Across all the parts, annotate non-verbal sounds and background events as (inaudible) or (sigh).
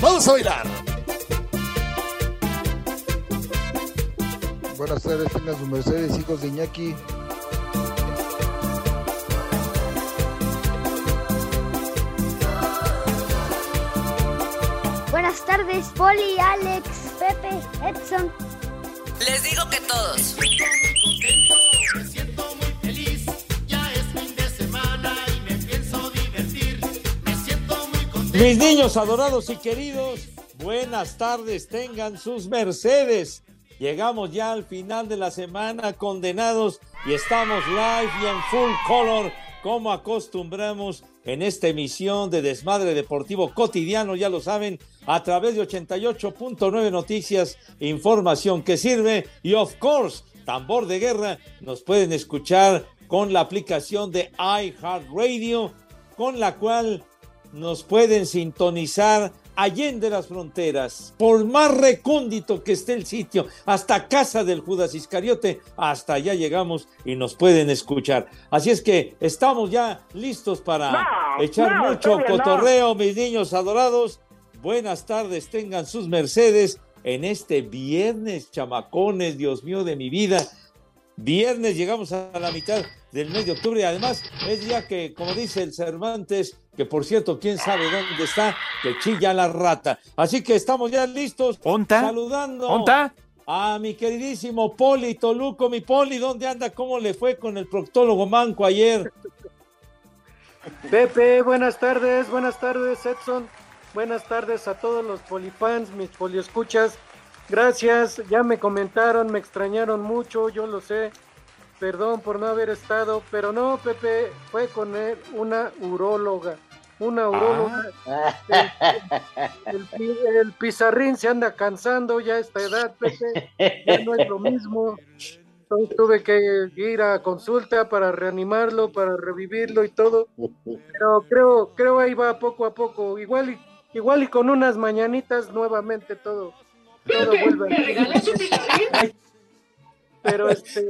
Vamos a bailar. Buenas tardes, tengan sus mercedes, hijos de Iñaki. Buenas tardes, Poli, Alex, Pepe, Edson. Les digo que todos. Mis niños adorados y queridos, buenas tardes, tengan sus mercedes. Llegamos ya al final de la semana condenados y estamos live y en full color como acostumbramos en esta emisión de Desmadre Deportivo Cotidiano, ya lo saben, a través de 88.9 Noticias, información que sirve y of course, tambor de guerra, nos pueden escuchar con la aplicación de iHeartRadio, con la cual nos pueden sintonizar allende las fronteras, por más recóndito que esté el sitio, hasta casa del Judas Iscariote, hasta allá llegamos y nos pueden escuchar. Así es que estamos ya listos para No, echar no, mucho no. cotorreo, mis niños adorados. Buenas tardes, tengan sus mercedes en este viernes, chamacones, Dios mío de mi vida. Viernes llegamos a la mitad del mes de octubre y además es día que, como dice el Cervantes, que por cierto, quién sabe dónde está, que chilla la rata. Así que estamos ya listos. ¿Onta? Saludando ¿Onta? a mi queridísimo Poli Toluco. Mi Poli, ¿dónde anda? ¿Cómo le fue con el proctólogo Manco ayer? Pepe, buenas tardes, buenas tardes Edson, buenas tardes a todos los polifans, mis poliescuchas, gracias, ya me comentaron, me extrañaron mucho, yo lo sé, perdón por no haber estado, pero no, Pepe, fue con él una uróloga, una uróloga, el, el pizarrín se anda cansando ya a esta edad, Pepe, ya no es lo mismo. Entonces tuve que ir a consulta para reanimarlo, para revivirlo y todo. Pero creo, creo ahí va poco a poco. Igual y, igual y con unas mañanitas nuevamente todo, todo vuelve. a- Pero este,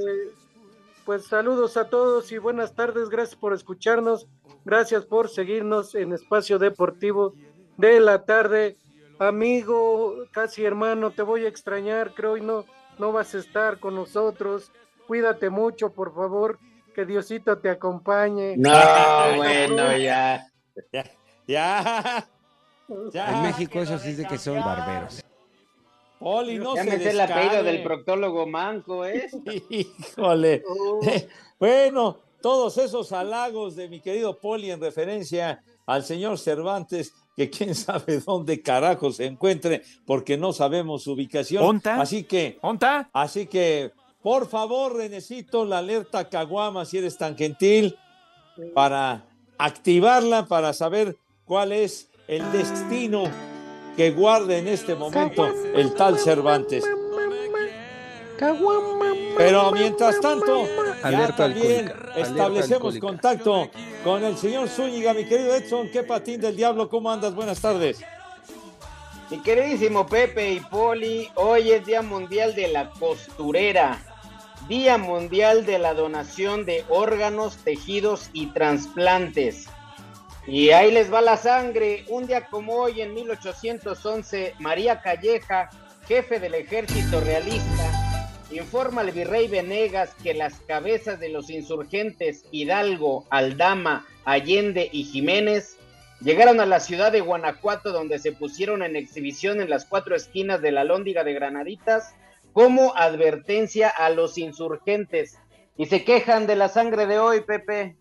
pues saludos a todos y buenas tardes. Gracias por escucharnos. Gracias por seguirnos en Espacio Deportivo de la tarde. Amigo, casi hermano, te voy a extrañar. Creo y no, no vas a estar con nosotros. Cuídate mucho, por favor. Que Diosito te acompañe. No, (laughs) bueno, ya. Ya, ya, ya. En México eso sí es de que son barberos. Poli, no ya se me sé el apellido del proctólogo manco, ¿eh? (laughs) Híjole. Bueno, todos esos halagos de mi querido Poli en referencia al señor Cervantes, que quién sabe dónde carajo se encuentre, porque no sabemos su ubicación. ¿Onta? Así que, ¿Onta? así que, por favor, necesito la alerta Caguama, si eres tan gentil, para activarla, para saber cuál es el destino que guarda en este momento el tal Cervantes. Pero mientras tanto, ya Alerta también alcohólica, establecemos contacto con el señor Zúñiga, mi querido Edson, qué patín del diablo, ¿cómo andas? Buenas tardes. Mi queridísimo Pepe y Poli, hoy es Día Mundial de la Costurera, Día Mundial de la Donación de Órganos, Tejidos y Trasplantes. Y ahí les va la sangre. Un día como hoy, en 1811, María Calleja, jefe del ejército realista, informa al virrey Venegas que las cabezas de los insurgentes Hidalgo, Aldama, Allende y Jiménez llegaron a la ciudad de Guanajuato donde se pusieron en exhibición en las cuatro esquinas de la Lóndiga de Granaditas como advertencia a los insurgentes y se quejan de la sangre de hoy, Pepe.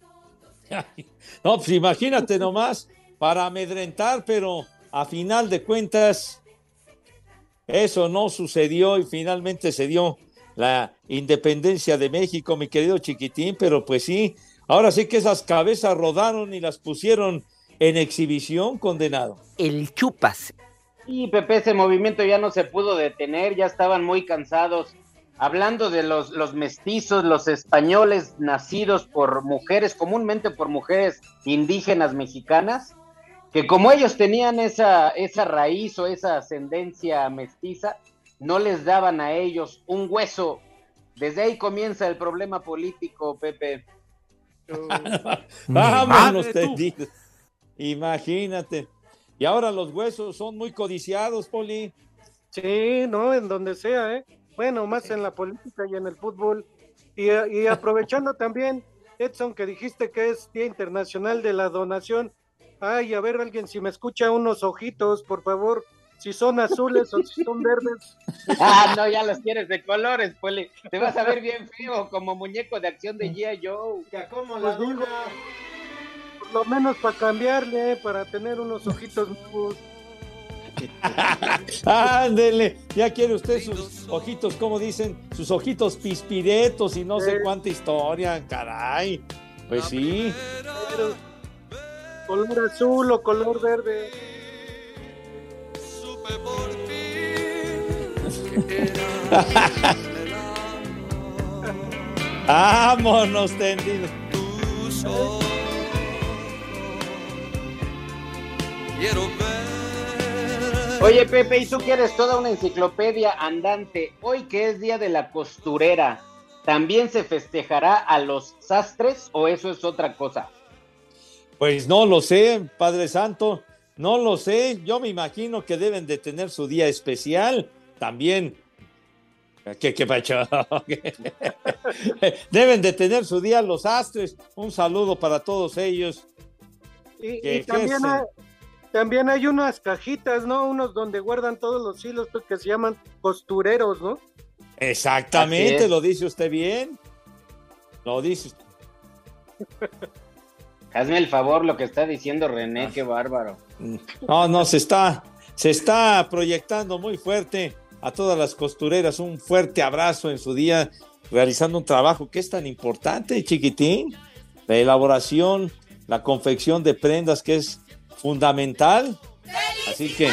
No, pues imagínate nomás, para amedrentar, pero a final de cuentas, eso no sucedió y finalmente se dio la independencia de México, mi querido chiquitín, pero pues sí, ahora sí que esas cabezas rodaron y las pusieron en exhibición, condenado. El chupas. Y Pepe, ese movimiento ya no se pudo detener, ya estaban muy cansados. Hablando de los, los mestizos, los españoles nacidos por mujeres, comúnmente por mujeres indígenas mexicanas, que como ellos tenían esa, esa raíz o esa ascendencia mestiza, no les daban a ellos un hueso. Desde ahí comienza el problema político, Pepe. (laughs) Vámonos, Imagínate. Y ahora los huesos son muy codiciados, Poli. Sí, no, en donde sea, ¿eh? Bueno, más en la política y en el fútbol. Y, y (laughs) aprovechando también, Edson, que dijiste que es Día Internacional de la Donación. Ay, a ver, alguien, si me escucha unos ojitos, por favor, si son azules o si son (laughs) verdes. Ah, no, ya los quieres de colores, Poli. Te vas a ver bien feo, como muñeco de acción de G.I. Joe. ¿Cómo la pues digo? lo menos para cambiarle, para tener unos ojitos nuevos. (laughs) Ándele, ya quiere usted sus ojitos, como dicen, sus ojitos pispiretos y no sé cuánta historia, caray. Pues sí. Color azul o color verde. (laughs) Vámonos tendidos. Oye, Pepe, y tú que eres toda una enciclopedia andante, hoy que es día de la costurera, ¿también se festejará a los sastres o eso es otra cosa? Pues no lo sé, Padre Santo, no lo sé. Yo me imagino que deben de tener su día especial también. ¿Qué, qué pacho? (laughs) deben de tener su día los sastres. Un saludo para todos ellos. Y, también, hay, también hay unas cajitas, ¿no? Unos donde guardan todos los hilos pues, que se llaman costureros, ¿no? Exactamente, lo dice usted bien. Lo dice usted. (laughs) Hazme el favor lo que está diciendo René, ah. qué bárbaro. No, no, se está, se está proyectando muy fuerte a todas las costureras. Un fuerte abrazo en su día, realizando un trabajo que es tan importante, chiquitín. La elaboración, la confección de prendas que es fundamental. Así que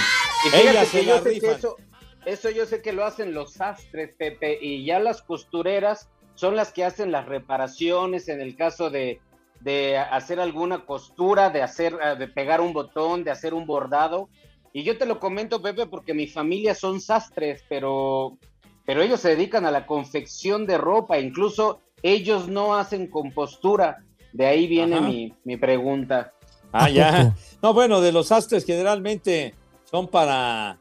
ella se la Eso, eso yo sé que lo hacen los sastres, Pepe, y ya las costureras son las que hacen las reparaciones en el caso de, de hacer alguna costura, de hacer, eh, de pegar un botón, de hacer un bordado. Y yo te lo comento, Pepe, porque mi familia son sastres, pero, pero ellos se dedican a la confección de ropa, incluso ellos no hacen compostura. De ahí viene mi, mi pregunta. Ah, ya. No, bueno, de los sastres generalmente son para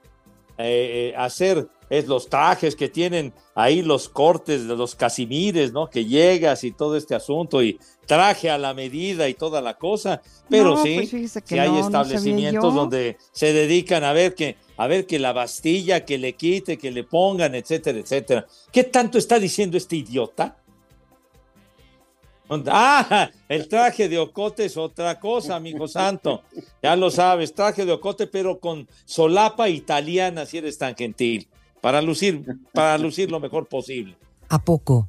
eh, eh, hacer es los trajes que tienen ahí los cortes de los casimires, ¿no? Que llegas y todo este asunto y traje a la medida y toda la cosa. Pero sí, pues que hay establecimientos donde se dedican a ver que a ver que la bastilla que le quite, que le pongan, etcétera, etcétera. ¿Qué tanto está diciendo este idiota? (laughs) Ah, el traje de ocote es otra cosa, amigo santo. Ya lo sabes, traje de ocote, pero con solapa italiana, si eres tan gentil, para lucir, para lucir lo mejor posible. ¿A poco?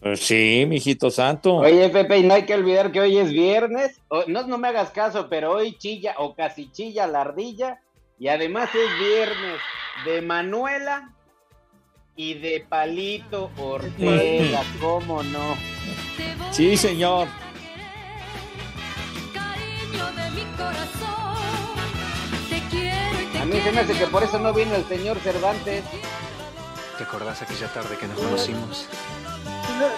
Pues sí, mijito santo. Oye, Pepe, y no hay que olvidar que hoy es viernes. no, no me hagas caso, pero hoy chilla o casi chilla la ardilla. Y además es viernes de Manuela y de Palito Ortega, ¿cómo no? Sí, señor. A mí se me hace que por eso no vino el señor Cervantes. ¿Te acordás aquella tarde que nos conocimos?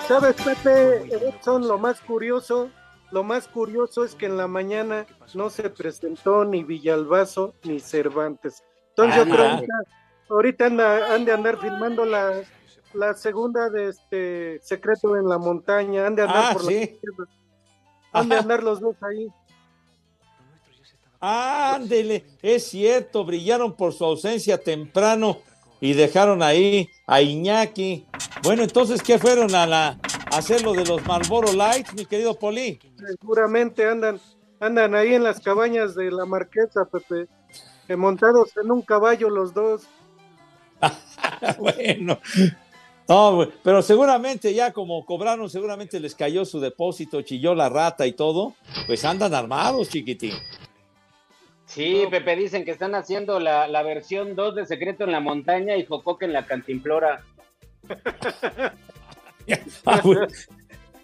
¿Sabes, Pepe? Son lo más curioso. Lo más curioso es que en la mañana no se presentó ni Villalbazo ni Cervantes. Entonces yo creo que ahorita han de andar filmando la, la segunda de este Secreto en la Montaña, han de andar ah, por la Han de andar los dos ahí. Ándele, es cierto, brillaron por su ausencia temprano y dejaron ahí a Iñaki. Bueno, entonces, ¿qué fueron a la a hacer lo de los Marlboro Lights, mi querido Poli? Seguramente andan, andan ahí en las cabañas de la Marquesa, Pepe, eh, montados en un caballo los dos. (laughs) bueno. No, pero seguramente ya como cobraron, seguramente les cayó su depósito, chilló la rata y todo, pues andan armados, chiquitín. Sí, Pepe, dicen que están haciendo la, la versión 2 de Secreto en la Montaña y Jocoque en la Cantimplora. (laughs) Ah,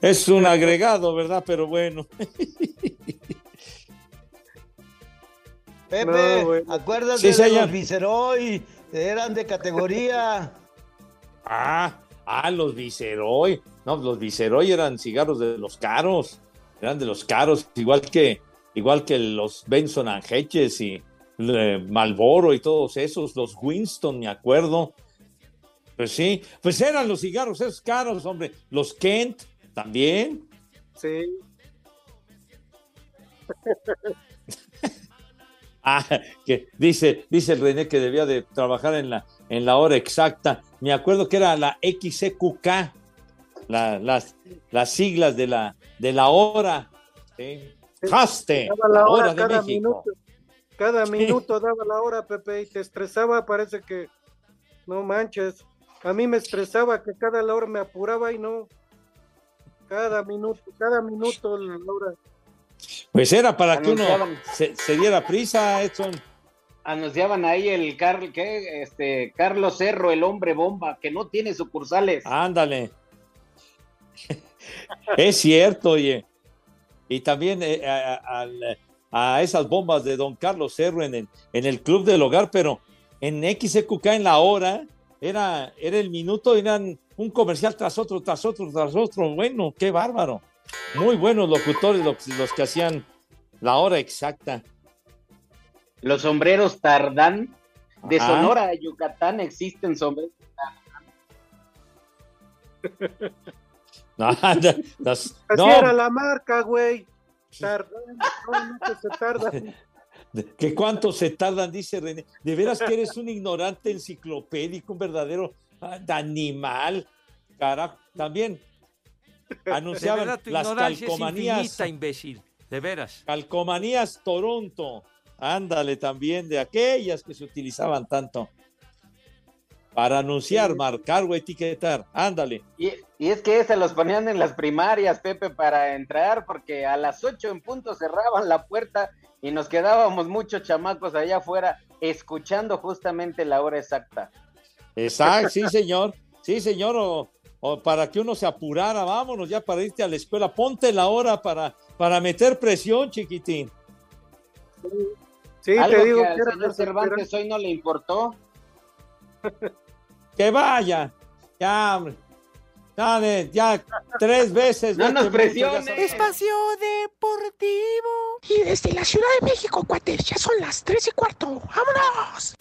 es un agregado, ¿verdad? Pero bueno. (laughs) Pepe, no, acuérdate de los Viceroy, eran de categoría. (laughs) Ah, ah, los Viceroy. No, los Viceroy eran cigarros de los caros. Eran de los caros, igual que, igual que los Benson Angeches y eh, Malboro y todos esos, los Winston, me acuerdo. Pues sí, pues eran los cigarros esos caros, hombre. Los Kent también. Sí. (laughs) (laughs) ah, que dice, dice el René que debía de trabajar en la, en la hora exacta. Me acuerdo que era la XCQK, la, las, las siglas de la, de la hora. ¿sí? Haste, la hora, de cada México. Minuto, cada minuto daba la hora, Pepe, y te estresaba, parece que no manches. A mí me estresaba que cada hora me apuraba y no. Cada minuto, cada minuto la hora. Pues era para que uno se, se, diera prisa, Edson. Anunciaban ahí el Carl, ¿qué? Este, Carlos Cerro, el hombre bomba, que no tiene sucursales. Ándale. (laughs) es cierto, oye. Y también eh, a, a, a, esas bombas de don Carlos Cerro en el, en el Club del Hogar, pero en XQK en la hora era, era el minuto, eran un comercial tras otro, tras otro, tras otro. Bueno, qué bárbaro. Muy buenos locutores los, los que hacían la hora exacta. Los sombreros Tardán. De Ajá. Sonora a Yucatán existen sombreros (laughs) Tardán. no, las, Así no. era la marca, güey. No, no se tarda. ¿Que cuánto se tardan? Dice René. De veras que eres un ignorante enciclopédico, un verdadero animal. Carajo, también (laughs) anunciaban verdad, las calcomanías. Es infinita, imbécil, de veras. Calcomanías Toronto. Ándale también, de aquellas que se utilizaban tanto. Para anunciar, sí. marcar o etiquetar. Ándale. Y, y, es que se los ponían en las primarias, Pepe, para entrar, porque a las 8 en punto cerraban la puerta y nos quedábamos muchos chamacos allá afuera escuchando justamente la hora exacta. Exacto, sí, señor. Sí, señor. O, o, para que uno se apurara, vámonos ya para irte a la escuela. Ponte la hora para, para meter presión, chiquitín. Sí, Algo te digo que al señor Cervantes hoy no le importó. (laughs) que vaya. Ya. Dale, ya tres veces. No nos presiones. Espacio Deportivo. Y desde la Ciudad de México, cuates, ya son las tres y cuarto. ¡Vámonos!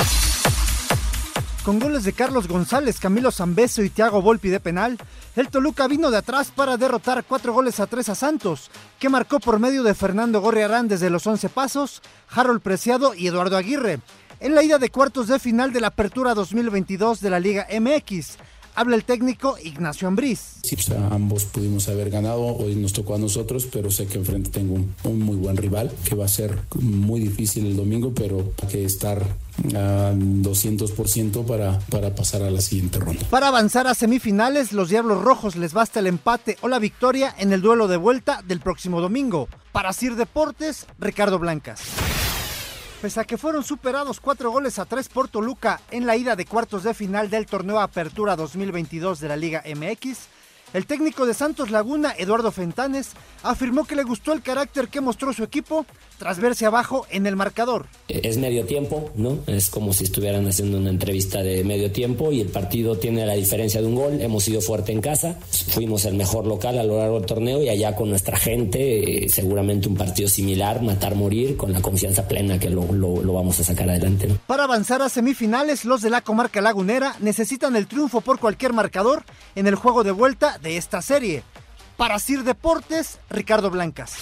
Con goles de Carlos González, Camilo Zambeso y Thiago Volpi de penal, el Toluca vino de atrás para derrotar cuatro goles a tres a Santos, que marcó por medio de Fernando Gorriarán desde los 11 pasos, Harold Preciado y Eduardo Aguirre, en la ida de cuartos de final de la Apertura 2022 de la Liga MX. Habla el técnico Ignacio Ambriz. Sí, pues, ambos pudimos haber ganado, hoy nos tocó a nosotros, pero sé que enfrente tengo un, un muy buen rival, que va a ser muy difícil el domingo, pero hay que estar a 200% para, para pasar a la siguiente ronda. Para avanzar a semifinales, los Diablos Rojos les basta el empate o la victoria en el duelo de vuelta del próximo domingo. Para Sir Deportes, Ricardo Blancas. Pese a que fueron superados cuatro goles a tres por Toluca en la ida de cuartos de final del torneo Apertura 2022 de la Liga MX, el técnico de Santos Laguna, Eduardo Fentanes, afirmó que le gustó el carácter que mostró su equipo tras verse abajo en el marcador. Es medio tiempo, ¿no? Es como si estuvieran haciendo una entrevista de medio tiempo y el partido tiene la diferencia de un gol. Hemos sido fuerte en casa, fuimos el mejor local a lo largo del torneo y allá con nuestra gente, eh, seguramente un partido similar, matar, morir, con la confianza plena que lo, lo, lo vamos a sacar adelante. ¿no? Para avanzar a semifinales, los de la comarca lagunera necesitan el triunfo por cualquier marcador en el juego de vuelta de esta serie. Para Sir Deportes, Ricardo Blancas.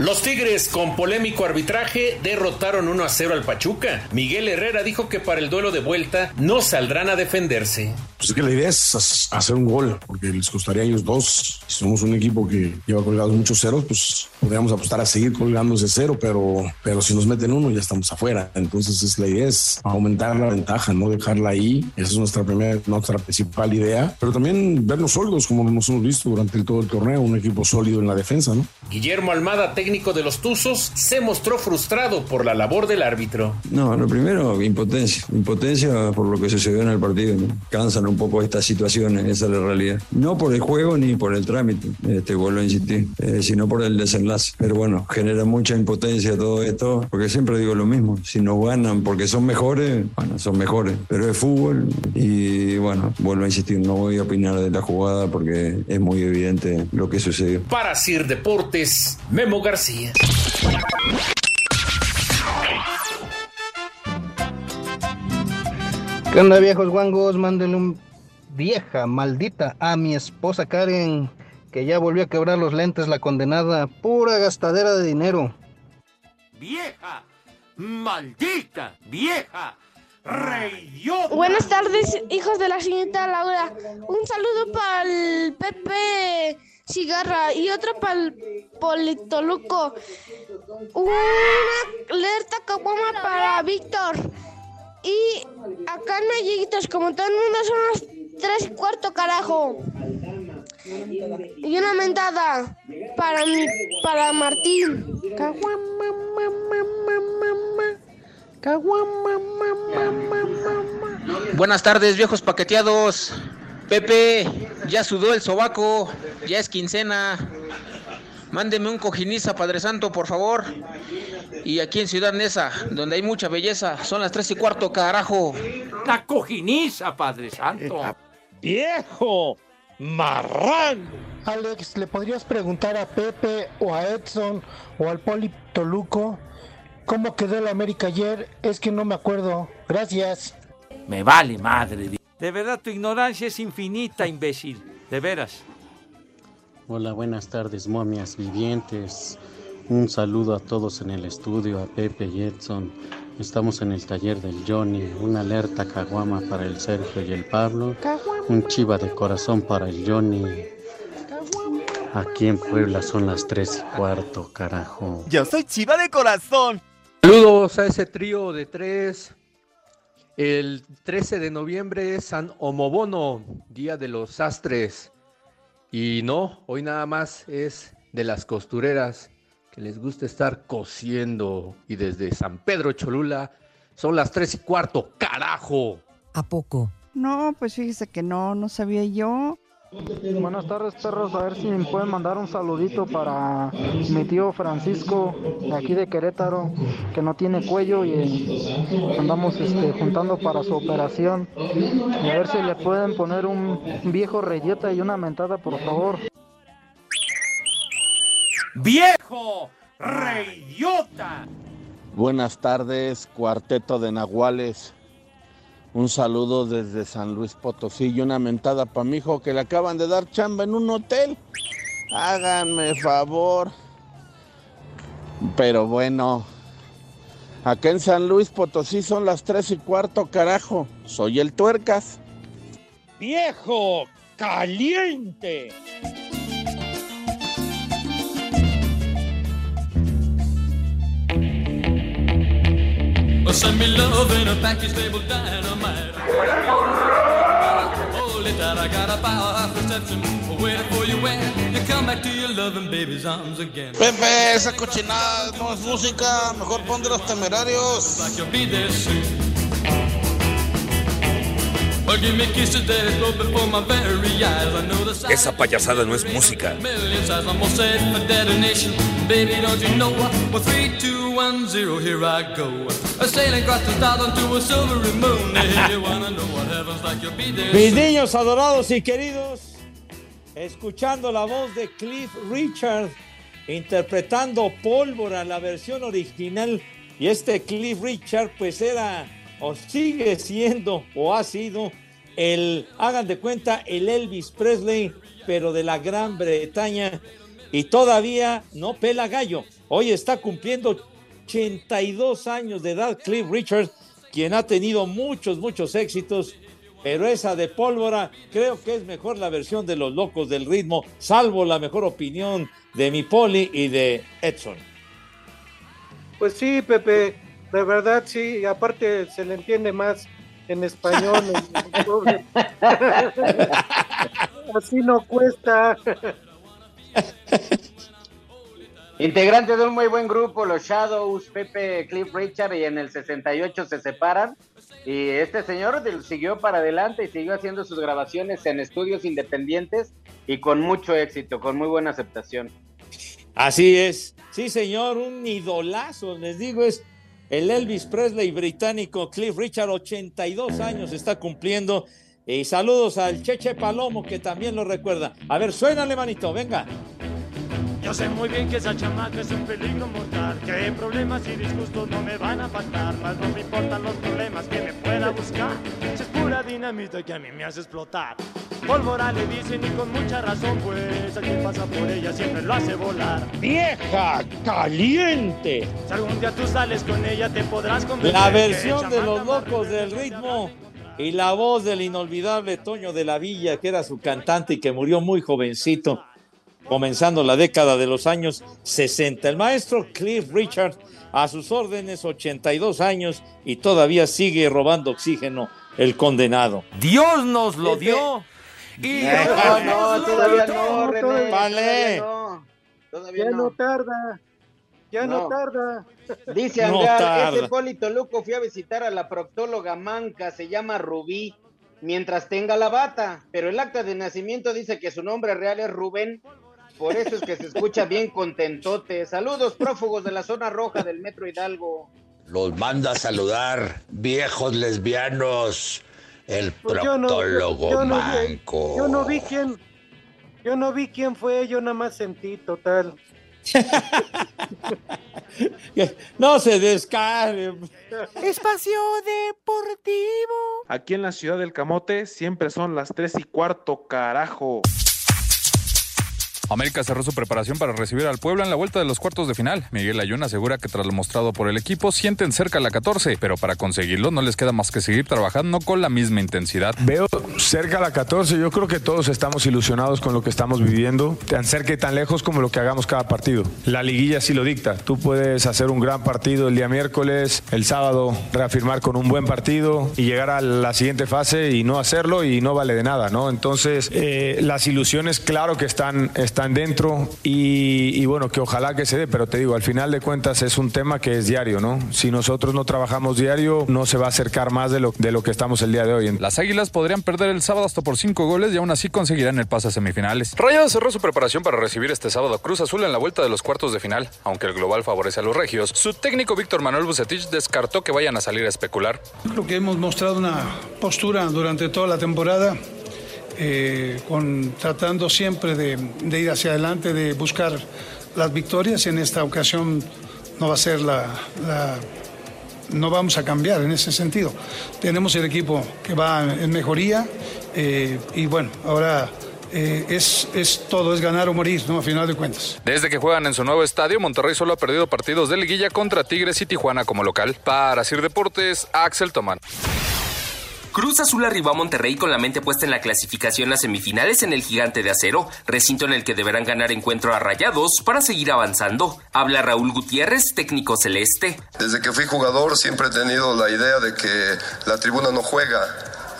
Los Tigres, con polémico arbitraje, derrotaron 1 a 0 al Pachuca. Miguel Herrera dijo que para el duelo de vuelta no saldrán a defenderse. Pues es que la idea es hacer un gol, porque les costaría a ellos dos. Si somos un equipo que lleva colgados muchos ceros, pues podríamos apostar a seguir colgándose cero, pero, pero si nos meten uno ya estamos afuera. Entonces es la idea es aumentar la ventaja, no dejarla ahí. Esa es nuestra primera, nuestra principal idea. Pero también vernos sólidos, como nos hemos visto durante todo el torneo, un equipo sólido en la defensa, ¿no? Guillermo Almada, técnico de los Tuzos, se mostró frustrado por la labor del árbitro. No, lo primero, impotencia. Impotencia por lo que sucedió en el partido. ¿no? Cansan un poco estas situaciones, esa es la realidad. No por el juego ni por el trámite, este, vuelvo a insistir, eh, sino por el desenlace. Pero bueno, genera mucha impotencia todo esto, porque siempre digo lo mismo. Si no ganan porque son mejores, bueno, son mejores. Pero es fútbol y bueno, vuelvo a insistir, no voy a opinar de la jugada porque es muy evidente lo que sucedió. Para Sir Deportes, Memo García. ¿Qué onda viejos guangos? Mándenle un vieja maldita a mi esposa Karen, que ya volvió a quebrar los lentes la condenada, pura gastadera de dinero. ¡Vieja! ¡Maldita! ¡Vieja! ¡Reyota! Buenas tardes, hijos de la señorita Laura. Un saludo para el Pepe Cigarra y otro para el Politoluco. Una alerta caguama para Víctor. Y acá en Mellitos, como todo el mundo son las tres y cuarto, carajo. Y una mentada para mi, para Martín. Caguama, mamá, mamá, Caguama, mamá, mamá. Buenas tardes, viejos paqueteados. Pepe, ya sudó el sobaco, ya es quincena. Mándeme un cojiniza, Padre Santo, por favor. Y aquí en Ciudad Neza, donde hay mucha belleza, son las tres y cuarto, carajo. La cojiniza, Padre Santo. ¡Viejo! ¡Marrán! Alex, ¿le podrías preguntar a Pepe o a Edson o al Poli Toluco cómo quedó el América ayer? Es que no me acuerdo. Gracias. Me vale madre. De verdad, tu ignorancia es infinita, imbécil. De veras. Hola, buenas tardes, momias vivientes. Un saludo a todos en el estudio, a Pepe y Edson. Estamos en el taller del Johnny. Una alerta caguama para el Sergio y el Pablo. Un chiva de corazón para el Johnny. Aquí en Puebla son las tres y cuarto, carajo. Yo soy chiva de corazón. Saludos a ese trío de tres. El 13 de noviembre es San Homobono, Día de los Sastres. Y no, hoy nada más es de las costureras que les gusta estar cosiendo. Y desde San Pedro Cholula son las tres y cuarto, carajo. ¿A poco? No, pues fíjese que no, no sabía yo. Buenas tardes, perros. A ver si me pueden mandar un saludito para mi tío Francisco, de aquí de Querétaro, que no tiene cuello y andamos este, juntando para su operación. Y a ver si le pueden poner un viejo reyeta y una mentada, por favor. ¡Viejo! ¡Reyota! Buenas tardes, cuarteto de Nahuales. Un saludo desde San Luis Potosí y una mentada para mi hijo que le acaban de dar chamba en un hotel. Háganme favor. Pero bueno, acá en San Luis Potosí son las tres y cuarto, carajo. Soy el tuercas. ¡Viejo! ¡Caliente! Send me love in a package labeled dynamite. It tight, I got a powerhouse reception waiting for you when you come back to your loving baby's arms again. Pepe, esa cochinada no es música. Mejor pon de los temerarios. Like you'll be there soon. Esa payasada no es música. Million size, I'm almost set for detonation. Baby, don't you know? Well, three, two, one, zero, here I go. A sailing across the stars onto a silvery moon. If you wanna know what heaven's like, you'll be there. Mis niños adorados y queridos, escuchando la voz de Cliff Richard interpretando Pólvora, la versión original. Y este Cliff Richard, pues era o sigue siendo o ha sido el, hagan de cuenta, el Elvis Presley, pero de la Gran Bretaña. y todavía no pela gallo. Hoy está cumpliendo 82 años de edad Cliff Richards, quien ha tenido muchos, muchos éxitos, pero esa de pólvora creo que es mejor la versión de los locos del ritmo, salvo la mejor opinión de mi Poli y de Edson. Pues sí, Pepe, de verdad sí, y aparte se le entiende más en español. Así no cuesta. Integrante de un muy buen grupo, los Shadows, Pepe, Cliff Richard, y en el 68 se separan. Y este señor siguió para adelante y siguió haciendo sus grabaciones en estudios independientes y con mucho éxito, con muy buena aceptación. Así es. Sí, señor, un idolazo, les digo, es el Elvis Presley británico Cliff Richard, 82 años está cumpliendo. Y saludos al Cheche Palomo, que también lo recuerda. A ver, suénale, manito, venga. Yo sé muy bien que esa chamaca es un peligro mortal, que problemas y disgustos no me van a faltar, más no me importan los problemas que me pueda buscar, es pura dinamita que a mí me hace explotar. Pólvora le dicen y con mucha razón, pues a quien pasa por ella siempre lo hace volar. ¡Vieja caliente! Si algún día tú sales con ella te podrás convencer La versión de los locos del ritmo y la voz del inolvidable Toño de la Villa, que era su cantante y que murió muy jovencito, comenzando la década de los años 60. El maestro Cliff Richard, a sus órdenes, 82 años, y todavía sigue robando oxígeno el condenado. Dios nos lo dio. Y No, no, todavía no, René. Vale. Todavía no. Todavía Ya no. no tarda. Ya no, No. tarda. Dice tarda. ese Polito Luco fui a visitar a la proctóloga manca, se llama Rubí, mientras tenga la bata, pero el acta de nacimiento dice que su nombre real es Rubén, por eso es que se escucha bien contentote. Saludos prófugos de la zona roja del Metro Hidalgo. Los manda a saludar, viejos lesbianos, el Pues yo no- proctólogo yo no vi- manco. Yo no vi quién. Yo no vi quién fue, yo nada más sentí total. (laughs) No se descargue. Espacio Deportivo. Aquí en la ciudad del Camote siempre son las tres y cuarto, carajo. América cerró su preparación para recibir al Puebla en la vuelta de los cuartos de final. Miguel Ayun asegura que tras lo mostrado por el equipo sienten cerca la 14, pero para conseguirlo no les queda más que seguir trabajando con la misma intensidad. Veo cerca la 14, yo creo que todos estamos ilusionados con lo que estamos viviendo, tan cerca y tan lejos como lo que hagamos cada partido. La liguilla sí lo dicta, tú puedes hacer un gran partido el día miércoles, el sábado reafirmar con un buen partido y llegar a la siguiente fase y no hacerlo y no vale de nada, ¿no? Entonces, eh, las ilusiones claro que están, están dentro y, y bueno, que ojalá que se dé, pero te digo, al final de cuentas es un tema que es diario, ¿no? Si nosotros no trabajamos diario, no se va a acercar más de lo, de lo que estamos el día de hoy. Las Águilas podrían perder el sábado hasta por cinco goles y aún así conseguirán el pase a semifinales. Rayados cerró su preparación para recibir este sábado a Cruz Azul en la vuelta de los cuartos de final. Aunque el global favorece a los regios, su técnico Víctor Manuel Bucetich descartó que vayan a salir a especular. Creo que hemos mostrado una postura durante toda la temporada, eh, con, tratando siempre de, ir hacia adelante, de buscar las victorias. En esta ocasión no va a ser la, la- no vamos a cambiar en ese sentido. Tenemos el equipo que va en mejoría eh, y bueno, ahora eh, es, es todo, es ganar o morir, ¿no? A final de cuentas. Desde que juegan en su nuevo estadio, Monterrey solo ha perdido partidos de liguilla contra Tigres y Tijuana como local. Para Sir Deportes, Axel Tomán. Cruz Azul arribó a Monterrey con la mente puesta en la clasificación a semifinales en el Gigante de Acero, recinto en el que deberán ganar encuentro a Rayados para seguir avanzando. Habla Raúl Gutiérrez, técnico celeste. Desde que fui jugador siempre he tenido la idea de que la tribuna no juega.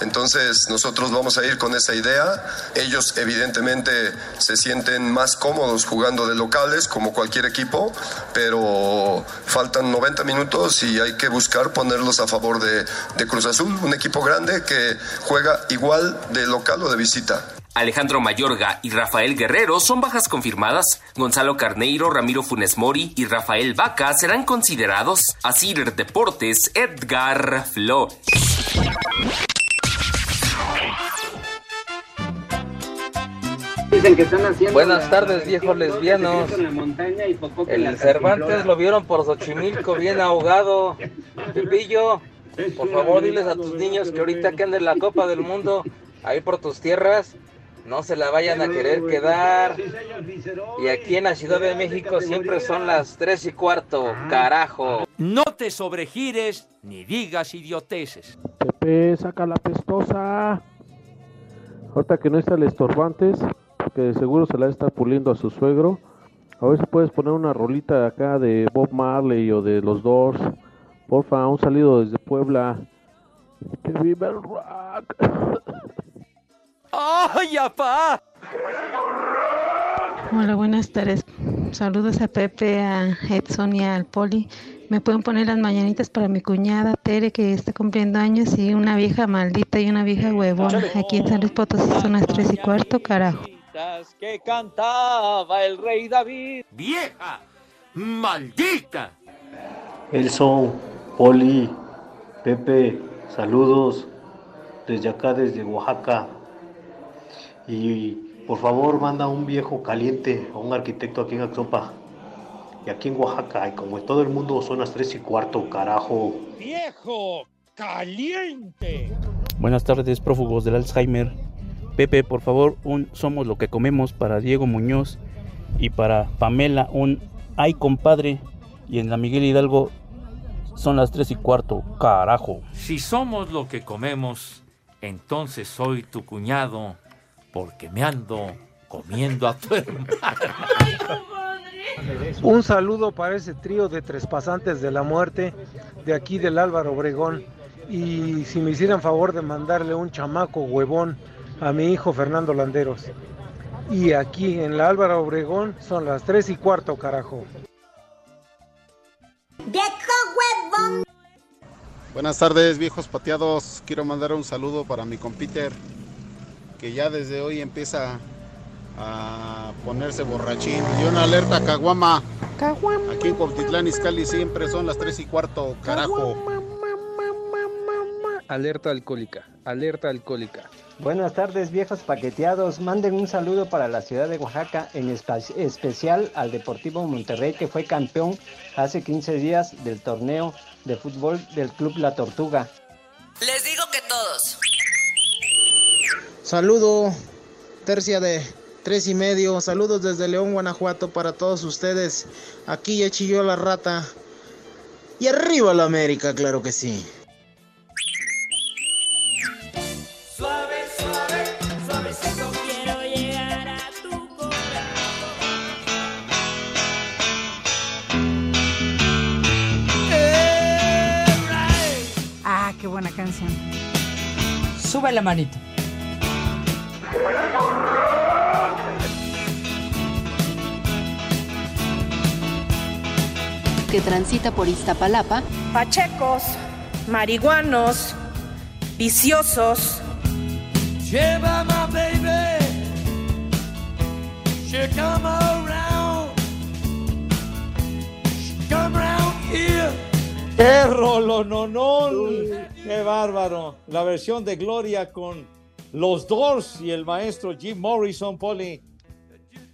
Entonces nosotros vamos a ir con esa idea. Ellos evidentemente se sienten más cómodos jugando de locales como cualquier equipo, pero faltan 90 minutos y hay que buscar ponerlos a favor de, Cruz Azul, un equipo grande que juega igual de local o de visita. Alejandro Mayorga y Rafael Guerrero son bajas confirmadas. Gonzalo Carneiro, Ramiro Funes Mori y Rafael Vaca serán considerados. Así Deportes, Edgar Flores. Dicen que están haciendo Buenas la- tardes, la viejos lesbianos. En la montaña y Popó que la El Cervantes lo vieron por Xochimilco bien ahogado. Pepillo, por favor diles a tus niños que ahorita que anden en la Copa del Mundo, ahí por tus tierras, No se la vayan a querer quedar. Y aquí en la Ciudad de México siempre son las tres y cuarto, carajo. No te sobregires ni digas idioteces. Pepe, saca la pestosa. Ahorita que no está el estorbantes, porque de seguro se la está puliendo a su suegro. A ver si puedes poner una rolita acá de Bob Marley o de los Doors. Porfa, un salido desde Puebla. Que viva el rock. ¡Ay, apá! Hola, buenas tardes. Saludos a Pepe, a Edson y al Poli. ¿Me pueden poner las mañanitas para mi cuñada Tere, que está cumpliendo años, y una vieja maldita y una vieja huevona? Aquí en San Luis Potosí son las tres y cuarto, carajo. Que cantaba el rey David. ¡Vieja! ¡Maldita! Elson, Poli, Pepe, saludos desde acá, desde Oaxaca. Y por favor, manda un viejo caliente a un arquitecto aquí en Axopa. Y aquí en Oaxaca, y como en todo el mundo son las 3 y cuarto, carajo. ¡Viejo caliente! Buenas tardes, prófugos del Alzheimer. Pepe, por favor, un Somos lo que comemos para Diego Muñoz y para Pamela, un Ay compadre. Y en la Miguel Hidalgo son las 3 y cuarto, carajo. Si somos lo que comemos, entonces soy tu cuñado, porque me ando comiendo a tu hermano. (laughs) Un saludo para ese trío de trespasantes de la muerte de aquí del Álvaro Obregón. Y si me hicieran favor de mandarle un chamaco huevón a mi hijo Fernando Landeros. Y aquí en la Álvaro Obregón son las 3 y cuarto, carajo. Buenas tardes, viejos pateados. Quiero mandar un saludo para mi compiter, que ya desde hoy empieza a ponerse borrachín. Y una alerta a Caguama. Aquí en Cuautitlán Izcalli siempre son las 3 y cuarto, carajo. Alerta alcohólica, alerta alcohólica. Buenas tardes, viejos paqueteados. Manden un saludo para la ciudad de Oaxaca, en especial al Deportivo Monterrey, que fue campeón hace 15 días del torneo de fútbol del Club La Tortuga. Les digo que todos. Saludo, tercia de tres y medio. Saludos desde León, Guanajuato para todos ustedes. Aquí ya chilló la rata. Y arriba la América, claro que sí. Qué buena canción. Sube la manito. que transita por Iztapalapa, Pachecos, marihuanos, viciosos. Lleva my baby. She come ¡Qué rolononón! ¡Qué bárbaro! La versión de Gloria con los Doors y el maestro Jim Morrison, Poli.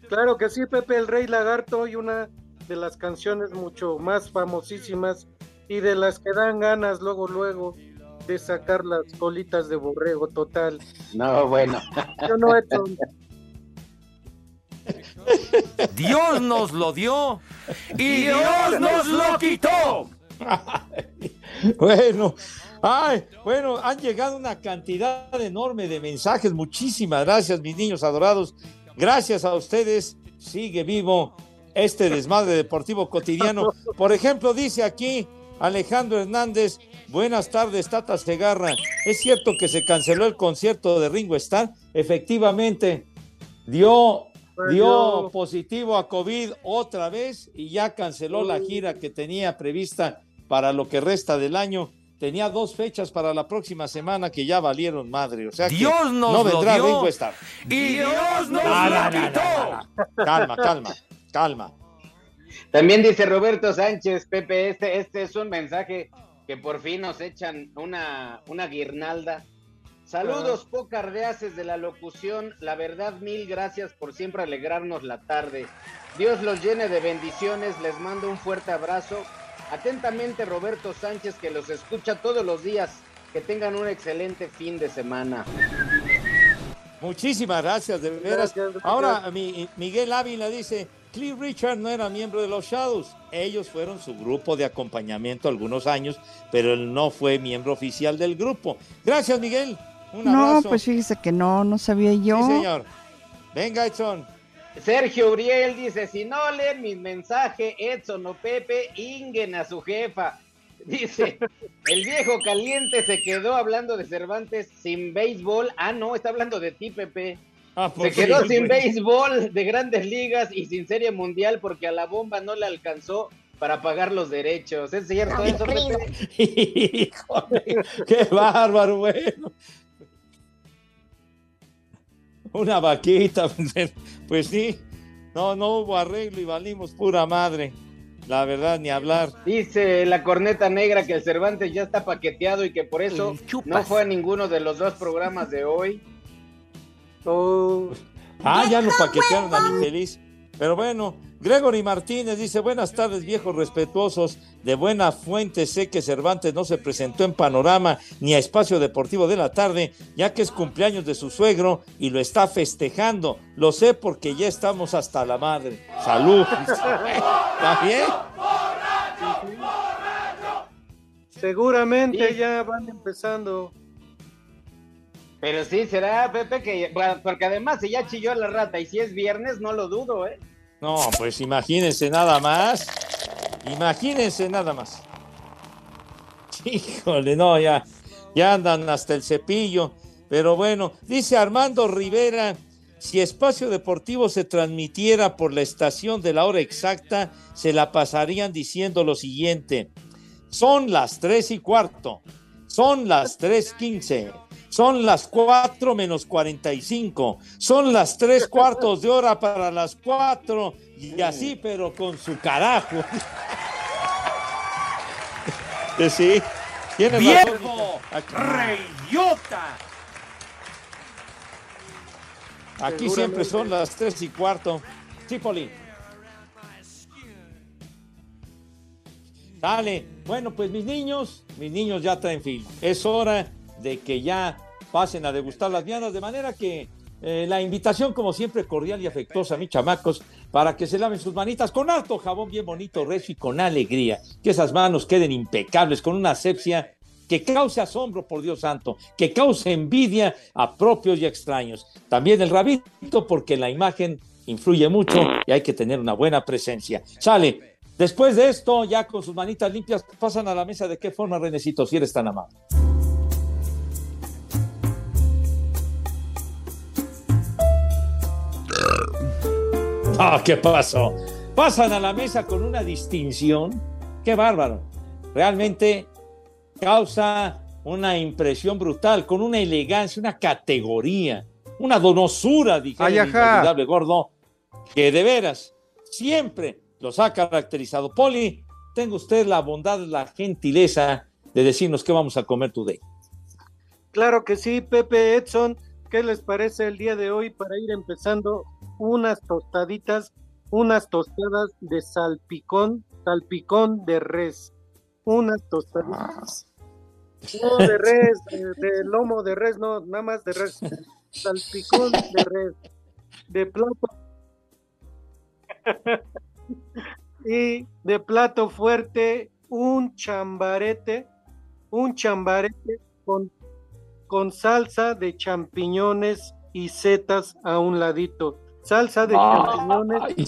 Claro que sí, Pepe el Rey Lagarto y una de las canciones mucho más famosísimas y de las que dan ganas luego, luego de sacar las colitas de borrego total. No, bueno. Yo no he hecho. Dios nos lo dio y Dios nos lo quitó. (laughs) Bueno, ay, bueno, han llegado una cantidad enorme de mensajes. Muchísimas gracias, mis niños adorados. Gracias a ustedes. Sigue vivo este desmadre deportivo cotidiano. Por ejemplo, dice aquí Alejandro Hernández, buenas tardes, Tata Segarra. ¿Es cierto que se canceló el concierto de Ringo Starr? Efectivamente, dio, dio positivo a COVID otra vez y ya canceló la gira que tenía prevista para lo que resta del año. Tenía dos fechas para la próxima semana que ya valieron madre. O sea que nos no lo vendrá dio Ringo Starr. y Dios nos No, lo no, no, quitó. no, no. Calma, calma, calma. También dice Roberto Sánchez, Pepe, este, este es un mensaje que por fin nos echan una, una guirnalda. Saludos, pocardeaces de la locución. La verdad, mil gracias por siempre alegrarnos la tarde. Dios los llene de bendiciones. Les mando un fuerte abrazo. Atentamente, Roberto Sánchez, que los escucha todos los días. Que tengan un excelente fin de semana. Muchísimas gracias, de veras. Ahora, mi- Miguel Ávila dice, Cliff Richard no era miembro de los Shadows. Ellos fueron su grupo de acompañamiento algunos años, pero él no fue miembro oficial del grupo. Gracias, Miguel. Un No, abrazo. pues fíjese que no, no sabía yo. Sí, señor. Venga, Edson. Sergio Uriel dice, si no leen mis mensajes, Edson o Pepe, inguen a su jefa. (laughs) Dice, el viejo caliente se quedó hablando de Cervantes sin béisbol. Ah, no, está hablando de ti, Pepe. Ah, Se pues quedó sí, sin pues. béisbol de grandes ligas y sin serie mundial porque a la bomba no le alcanzó para pagar los derechos. ¿Es cierto eso, Pepe? (laughs) Híjole, qué bárbaro, bueno. Una vaquita, (laughs) pues sí. No, no hubo arreglo y valimos pura madre. La verdad, ni hablar. Dice la corneta negra que el Cervantes ya está paqueteado y que por eso no fue a ninguno de los dos programas de hoy. Ah, ya lo paquetearon al infeliz. Pero bueno, Gregory Martínez dice, buenas tardes viejos respetuosos. De buena fuente sé que Cervantes no se presentó en Panorama ni a Espacio Deportivo de la tarde, ya que es cumpleaños de su suegro y lo está festejando. Lo sé porque ya estamos hasta la madre. Salud. (laughs) ¿Está bien? Seguramente ya van empezando. Pero sí, será, Pepe, que bueno, porque además si ya chilló la rata y si es viernes, no lo dudo, ¿eh? No, pues imagínense nada más. Imagínense nada más. Híjole, no, ya, ya andan hasta el cepillo. Pero bueno, dice Armando Rivera, si Espacio Deportivo se transmitiera por la estación de la hora exacta, se la pasarían diciendo lo siguiente. Son las tres y cuarto. Son las tres quince. Son las cuatro menos cuarenta y cinco. Son las tres (laughs) cuartos de hora para las cuatro. Y así, pero con su carajo. Que (laughs) sí. Tiene ¡Viejo reyota! Aquí siempre son las tres y cuarto. Sí, Poli. Dale. Bueno, pues mis niños, mis niños ya traen fin. Es hora de que ya pasen a degustar las viandas, de manera que eh, la invitación, como siempre, cordial y afectuosa, mis chamacos, para que se laven sus manitas con harto jabón bien bonito, recio y con alegría. Que esas manos queden impecables, con una asepsia que cause asombro, por Dios santo, que cause envidia a propios y extraños. También el rabito, porque la imagen influye mucho y hay que tener una buena presencia. Sale. Después de esto, ya con sus manitas limpias, pasan a la mesa. ¿De qué forma, Renecito, si eres tan amable? (laughs) Ah, ¿qué pasó? Pasan a la mesa con una distinción. Qué bárbaro. Realmente causa una impresión brutal, con una elegancia, una categoría, una donosura, dije Ay, el gordo, que de veras siempre los ha caracterizado. Poli, tenga usted la bondad, la gentileza de decirnos qué vamos a comer today. Claro que sí, Pepe Edson. ¿Qué les parece el día de hoy para ir empezando unas tostaditas, unas tostadas de salpicón, salpicón de res? Unas tostaditas. No de res, de, de lomo de res, no, nada más de res. Salpicón de res. De plato. (laughs) y de plato fuerte, un chambarete, un chambarete con con salsa de champiñones y setas a un ladito. Salsa de Ay. champiñones y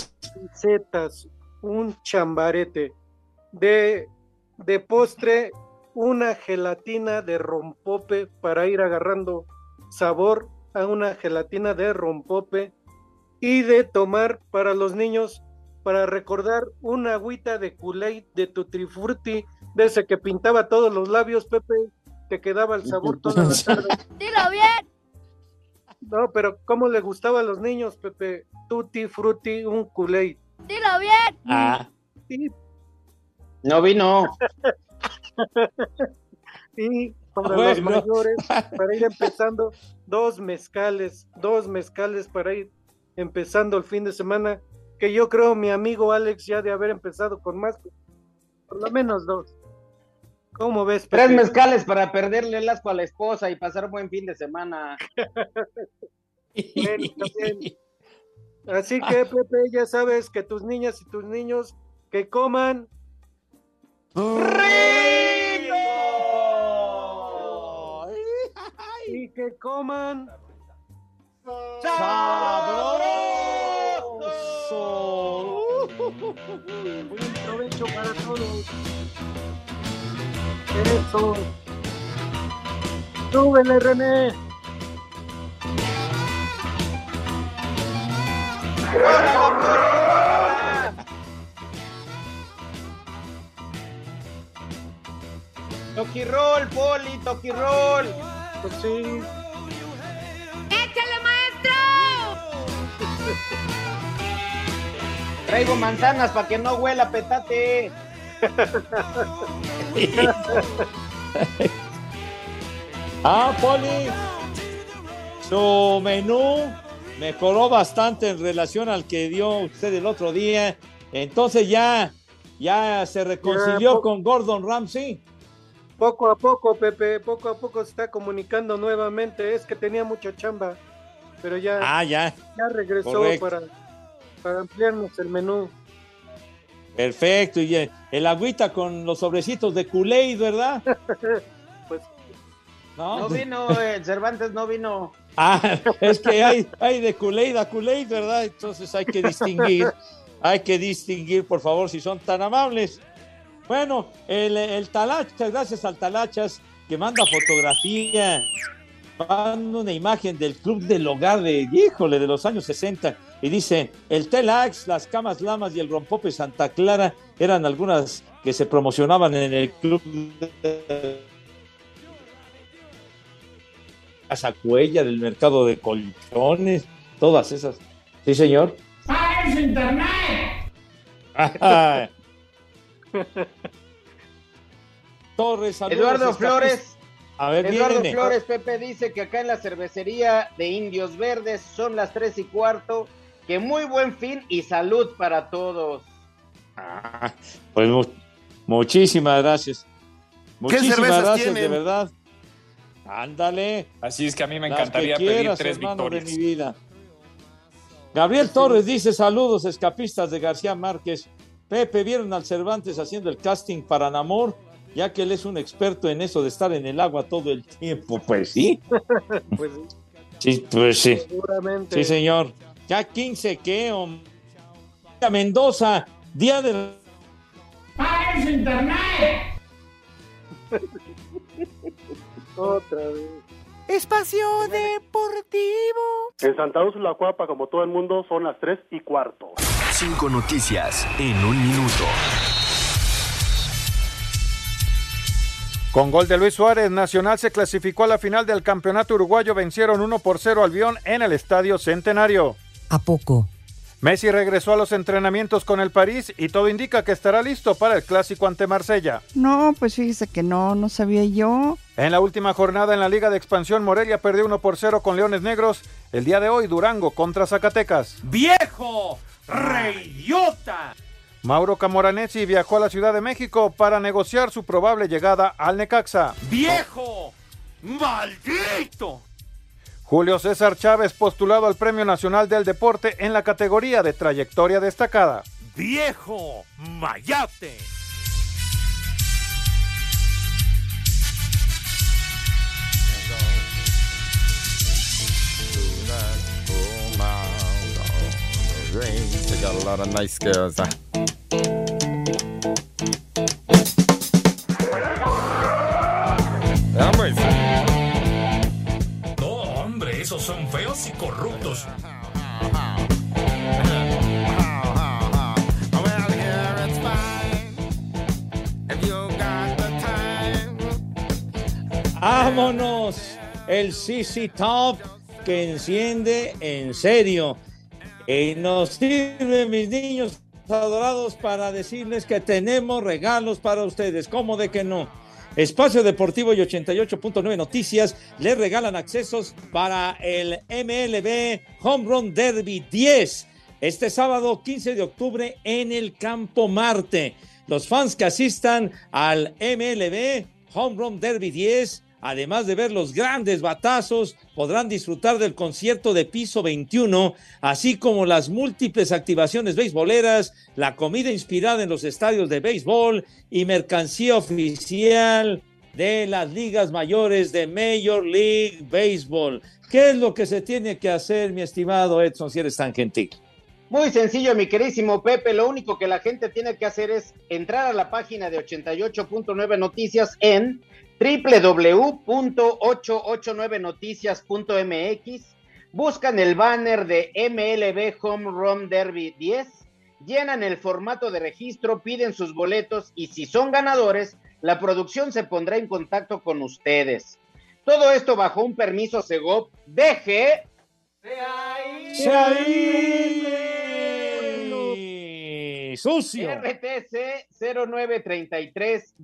setas, un chambarete. De, de postre, una gelatina de rompope para ir agarrando sabor a una gelatina de rompope. Y de tomar para los niños, para recordar una agüita de Kool-Aid de Tutti-Frutti, de ese que pintaba todos los labios, Pepe, te quedaba el sabor toda la (laughs) tarde. Dilo bien. No, pero ¿cómo le gustaba a los niños, Pepe? Tutti frutti, un Kool-Aid. Dilo bien. Ah, No vino. y para Bueno. los mayores, (laughs) para ir empezando, dos mezcales, dos mezcales para ir empezando el fin de semana, que yo creo mi amigo Alex ya de haber empezado con más, por lo menos dos. ¿Cómo ves, Tres mezcales para perderle el asco a la esposa y pasar un buen fin de semana. (laughs) Bueno. Así que, Pepe, ya sabes que tus niñas y tus niños que coman y que coman Buen provecho para todos. Eso. Súbele, René. Toki roll, Poli, toki roll. Pues sí. ¡Échale, maestro! Traigo manzanas para que no huela petate. Ah, Poli, su menú mejoró bastante en relación al que dio usted el otro día. Entonces ya, ya se reconcilió Ya, con Gordon Ramsay. Poco a poco, Pepe, poco a poco se está comunicando nuevamente. Es que tenía mucha chamba, pero ya, Ah, ya. ya regresó correcto. para, para ampliarnos el menú. Perfecto. Y el, agüita con los sobrecitos de Kool-Aid, ¿verdad? (laughs) Pues ¿No? No vino, el Cervantes no vino. (laughs) Ah, es que hay, hay de Kool-Aid a Kool-Aid, ¿verdad? Entonces hay que distinguir, hay que distinguir, por favor, si son tan amables. Bueno, el, el Talachas, gracias al Talachas, que manda fotografía, manda una imagen del club del hogar de, híjole, de los años 60, y dice, el Telax, las camas lamas y el rompope Santa Clara eran algunas que se promocionaban en el club de Casa Cuella, del mercado de colchones, todas esas. Sí, señor. ¡Paguen su internet! (laughs) Torres, saludos, Eduardo. Flores. A ver, Eduardo viene. Flores, Pepe dice que acá en la cervecería de Indios Verdes son las tres y cuarto. Que muy buen fin y salud para todos. Ah, pues mu- muchísimas gracias. Muchísimas cervezas gracias, de verdad. Ándale. Así es que a mí me encantaría pedir tres victorias. de mi vida. Gabriel Torres dice saludos escapistas de García Márquez. Pepe, ¿vieron al Cervantes haciendo el casting para Namor? Ya que él es un experto en eso de estar en el agua todo el tiempo. Pues sí. (laughs) Pues Sí, pues sí. seguramente. Sí, señor. Ya 15, ¿qué? hom- Mendoza, día de... ¡Paguen su internet! (laughs) Otra vez. Espacio Deportivo. En Santa Úrsula, Cuapa, como todo el mundo, son las 3 y cuarto. Cinco noticias en un minuto. Con gol de Luis Suárez, Nacional se clasificó a la final del campeonato uruguayo. Vencieron 1 por 0 al Bion en el Estadio Centenario. ¿A poco? Messi regresó a los entrenamientos con el París y todo indica que estará listo para el clásico ante Marsella. No, pues fíjese que no, no sabía yo. En la última jornada en la Liga de Expansión, Morelia perdió 1 por 0 con Leones Negros. El día de hoy, Durango contra Zacatecas. ¡Viejo! ¡Reyota! Mauro Camoranesi viajó a la Ciudad de México para negociar su probable llegada al Necaxa. ¡Viejo! ¡Maldito! Julio César Chávez postulado al Premio Nacional del Deporte en la categoría de trayectoria destacada. ¡Viejo! ¡Mayate! They got a lot of nice girls. huh? Y corruptos. ¡Vámonos! El CC Top que enciende en serio. Y nos sirve, mis niños adorados, para decirles que tenemos regalos para ustedes. ¿Cómo de que no? Espacio Deportivo y 88.9 Noticias les regalan accesos para el MLB Home Run Derby 10 este sábado 15 de octubre en el Campo Marte. Los fans que asistan al MLB Home Run Derby 10 Además de ver los grandes batazos, podrán disfrutar del concierto de piso 21, así como las múltiples activaciones beisboleras, la comida inspirada en los estadios de béisbol y mercancía oficial de las ligas mayores de Major League Baseball. ¿Qué es lo que se tiene que hacer, mi estimado Edson, si eres tan gentil? Muy sencillo, mi querísimo Pepe. Lo único que la gente tiene que hacer es entrar a la página de 88.9 Noticias en www.889noticias.mx. Buscan el banner de MLB Home Run Derby 10, llenan el formato de registro, piden sus boletos y si son ganadores, la producción se pondrá en contacto con ustedes. Todo esto bajo un permiso Segov. Deje. Sucio. RTC 0933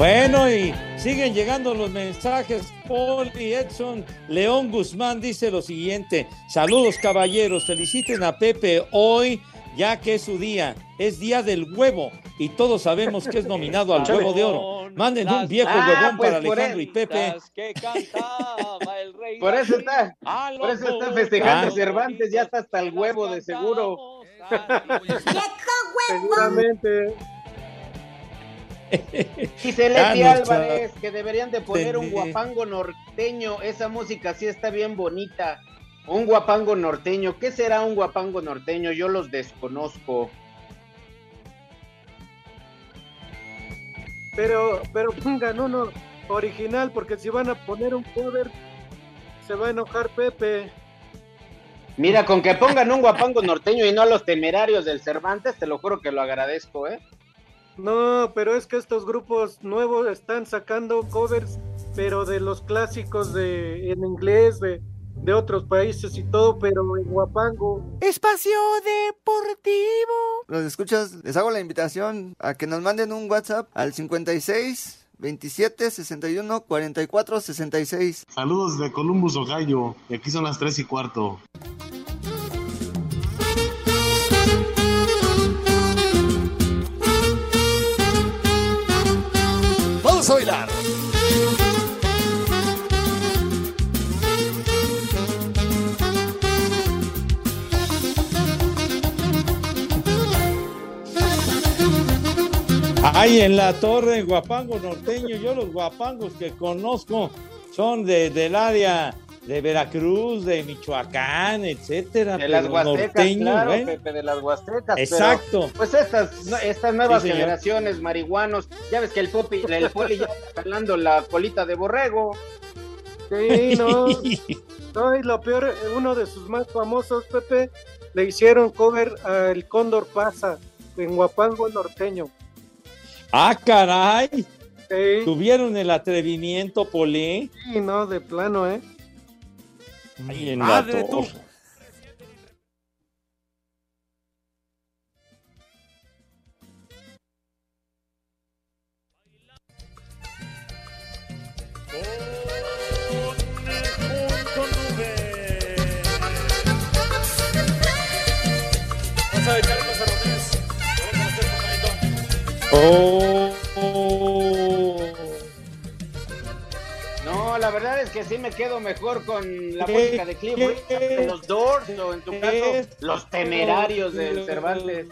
Bueno, y siguen llegando los mensajes. Paul y Edson León Guzmán dice lo siguiente: Saludos, caballeros. Feliciten a Pepe hoy, ya que es su día. Es día del huevo y todos sabemos que es nominado al huevo de oro. Manden un viejo Ah, huevón pues, para por Alejandro él. y Pepe. Por eso está, por eso está festejando Ah. Cervantes, ya está hasta el huevo de seguro. (laughs) Seguramente. Ya no está. Álvarez que deberían de poner un guapango norteño. Esa música sí está bien bonita. Un guapango norteño. ¿Qué será un guapango norteño? Yo los desconozco. Pero, pero pongan uno original, porque si van a poner un cover, se va a enojar Pepe. Mira, con que pongan un guapango norteño y no a los temerarios del Cervantes, te lo juro que lo agradezco, ¿eh? No, pero es que estos grupos nuevos están sacando covers, pero de los clásicos de en inglés, de, de otros países y todo, pero en Guapango. Espacio Deportivo. Los escuchas, les hago la invitación a que nos manden un WhatsApp al 56 27 61 44 66. Saludos de Columbus, Ohio. Y aquí son las 3 y cuarto. A bailar. Ahí en la torre, Guapango norteño, yo los guapangos que conozco son de, del área de Veracruz, de Michoacán, etcétera. De las Huastecas, norteños, claro, ¿eh? Pepe, de las Huastecas. pero, Exacto. pues estas, estas nuevas Sí, señor. generaciones marihuanos, ya ves que el popi, el poli ya está jalando la colita de borrego. Sí, no. (laughs) no, y lo peor, uno de sus más famosos, Pepe, le hicieron cover a El Cóndor Pasa en Guapango norteño. Ah, caray. Sí. Tuvieron el atrevimiento, Polé. Sí, no, de plano, ¿eh? Ahí en la Madre torre. Que sí me quedo mejor con la ¿Qué? música de Cliff de los Doors, o en tu caso, los temerarios del Cervantes.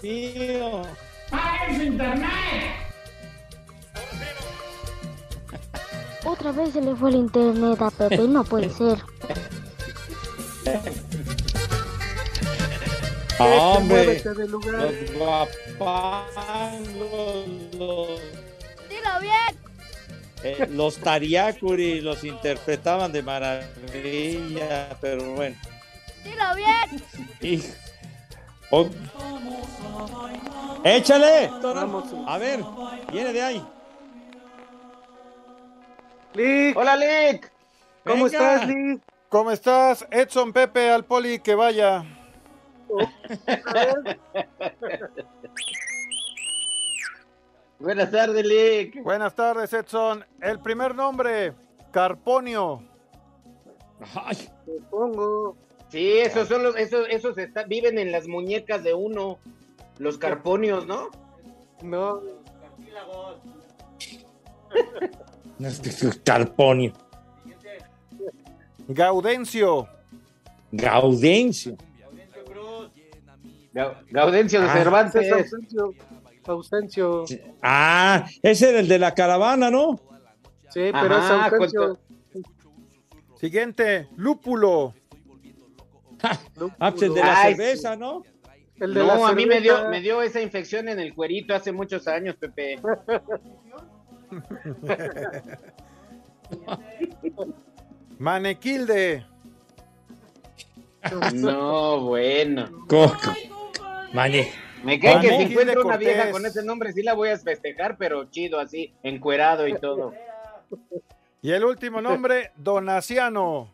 Tío. Otra vez se le fue el internet a Pepe, no puede (laughs) ser. Hombre, Muévete del lugar. los guapangos, los, Dilo bien. Eh, los tariacuri los interpretaban de maravilla, pero bueno. Dilo bien. Hijo. Oh. ¡Échale! A ver, viene de ahí. Lick, Hola, Lick. ¿cómo Venga. estás, Lick? ¿Cómo estás? Edson Pepe al poli que vaya. (laughs) Buenas tardes, Lick. Buenas tardes, Edson. El primer nombre. Carponio. Supongo. Sí, esos son los, esos, esos está- viven en las muñecas de uno, los carponios, ¿no? No. Carponio. Gaudencio. Gaudencio. Gau- Gaudencio de Ah. Cervantes. Es Ausencio. Ah, ese era el de la caravana, ¿no? Sí, pero es Ajá, Ausencio. Siguiente, Lúpulo. Ah, pues el de la Ay, cerveza, ¿no? El de No, la a mí me dio, me dio esa infección en el cuerito hace muchos años, Pepe. (laughs) Manequilde. No, bueno. Coco. Mañe. Me cae que si encuentro una vieja con ese nombre sí la voy a festejar, pero chido, así, encuerado y todo. Y el último nombre, Donaciano.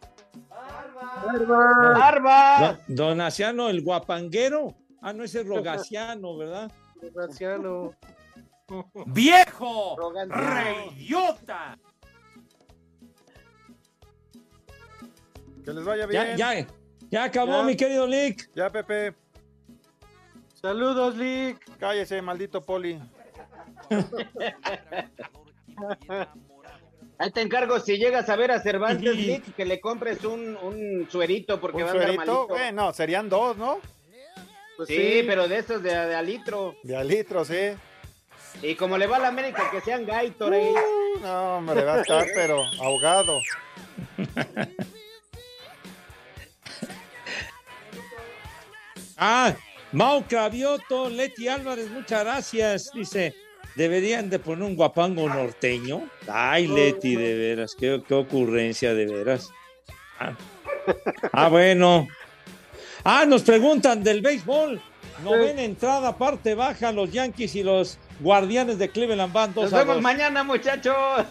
¡Barba! Don- Donaciano, el guapanguero. Ah, no, ese es Rogaciano, ¿verdad? Graciano. ¡Viejo! ¡Reidiota! Que les vaya Ya, bien. ya, ya acabó, Ya. mi querido Lick. Ya, Pepe. Saludos, Lick. Cállese, maldito poli. (laughs) Ahí te encargo, si llegas a ver a Cervantes, Lick, que le compres un, un suerito porque ¿Un va a andar suerito? malito. Eh, no, serían dos, ¿no? Pues sí, pero de esos de, de a litro. De a litro, sí. Y como le va a la América, que sean Gatorade. Uh, no, hombre, va a estar, pero ahogado. (laughs) Ah, Mau Cravioto, Leti Álvarez, muchas gracias. Dice, deberían de poner un guapango norteño. Ay, Leti, de veras, qué, qué ocurrencia, de veras. Ah. Ah, bueno. Ah, nos preguntan del béisbol. Novena entrada, parte baja, los Yankees y los Guardianes de Cleveland van dos Nos a vemos dos. mañana, muchachos.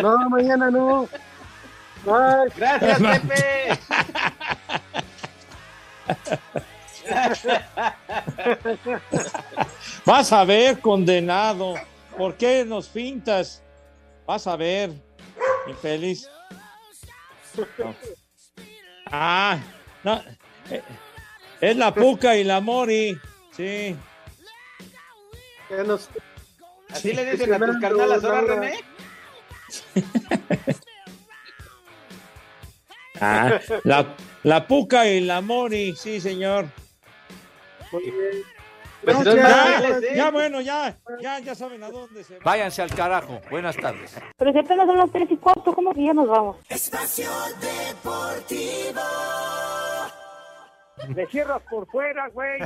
No, mañana no. Gracias, Pepe. (laughs) Vas a ver, condenado. ¿Por qué nos pintas? Vas a ver, infeliz. No. Ah, no. eh, Es la Puca y la Mori. Sí. nos- Así le dicen a tus carnalas ahora. René. (laughs) Ah, la, la Puca y la Mori. Sí, señor. Pues Gracias. entonces, Ya, ¿eh? ya, bueno, ya. Ya, ya saben a dónde se va. Váyanse al carajo. Buenas tardes. Pero si apenas son las tres y cuarto, ¿cómo que ya nos vamos? Espacio Deportivo. Me cierras por fuera, güey.